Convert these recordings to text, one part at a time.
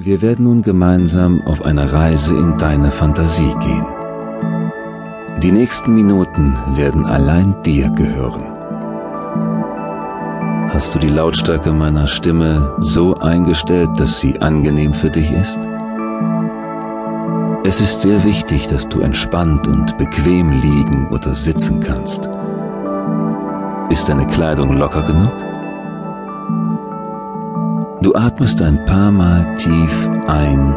Wir werden nun gemeinsam auf eine Reise in deine Fantasie gehen. Die nächsten Minuten werden allein dir gehören. Hast du die Lautstärke meiner Stimme so eingestellt, dass sie angenehm für dich ist? Es ist sehr wichtig, dass du entspannt und bequem liegen oder sitzen kannst. Ist deine Kleidung locker genug? Du atmest ein paar Mal tief ein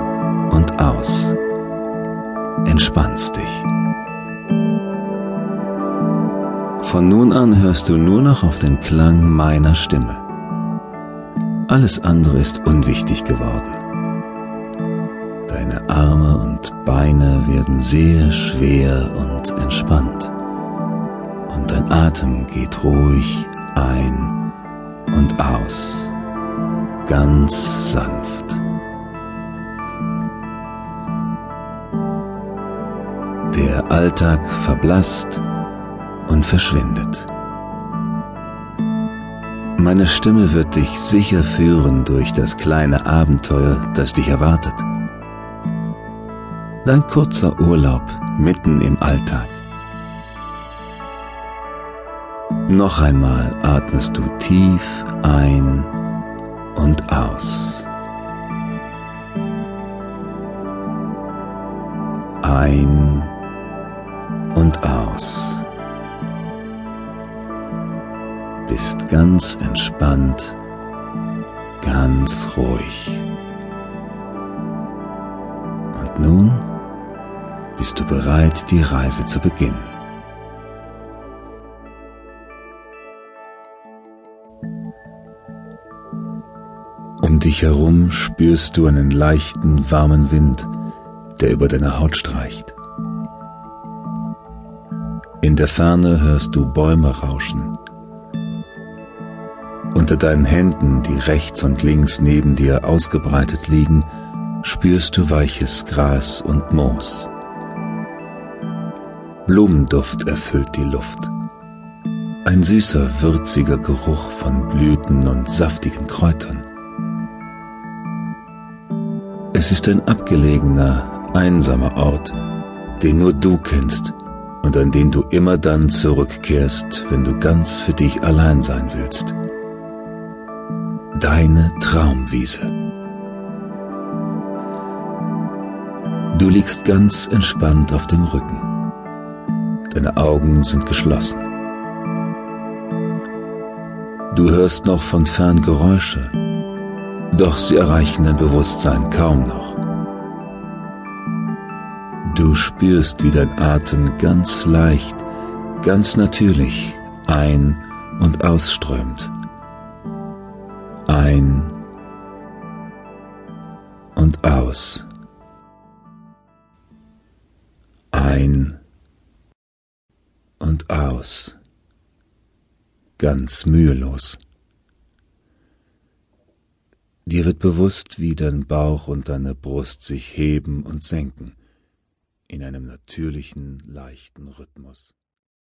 und aus. Entspannst dich. Von nun an hörst du nur noch auf den Klang meiner Stimme. Alles andere ist unwichtig geworden. Deine Arme und Beine werden sehr schwer und entspannt. Und dein Atem geht ruhig ein und aus ganz sanft. Der Alltag verblasst und verschwindet. Meine Stimme wird dich sicher führen durch das kleine Abenteuer, das dich erwartet. Dein kurzer Urlaub mitten im Alltag. Noch einmal atmest du tief ein und aus. Ein und aus. Bist ganz entspannt, ganz ruhig. Und nun bist du bereit, die Reise zu beginnen. Um dich herum spürst du einen leichten, warmen Wind, der über deine Haut streicht. In der Ferne hörst du Bäume rauschen. Unter deinen Händen, die rechts und links neben dir ausgebreitet liegen, spürst du weiches Gras und Moos. Blumenduft erfüllt die Luft. Ein süßer, würziger Geruch von Blüten und saftigen Kräutern. Es ist ein abgelegener, einsamer Ort, den nur du kennst und an den du immer dann zurückkehrst, wenn du ganz für dich allein sein willst. Deine Traumwiese. Du liegst ganz entspannt auf dem Rücken. Deine Augen sind geschlossen. Du hörst noch von fern Geräusche, doch sie erreichen dein Bewusstsein kaum noch. Du spürst, wie dein Atem ganz leicht, ganz natürlich ein- und ausströmt. Ein und aus. Ein und aus. Ganz mühelos. Dir wird bewusst, wie dein Bauch und deine Brust sich heben und senken in einem natürlichen, leichten Rhythmus.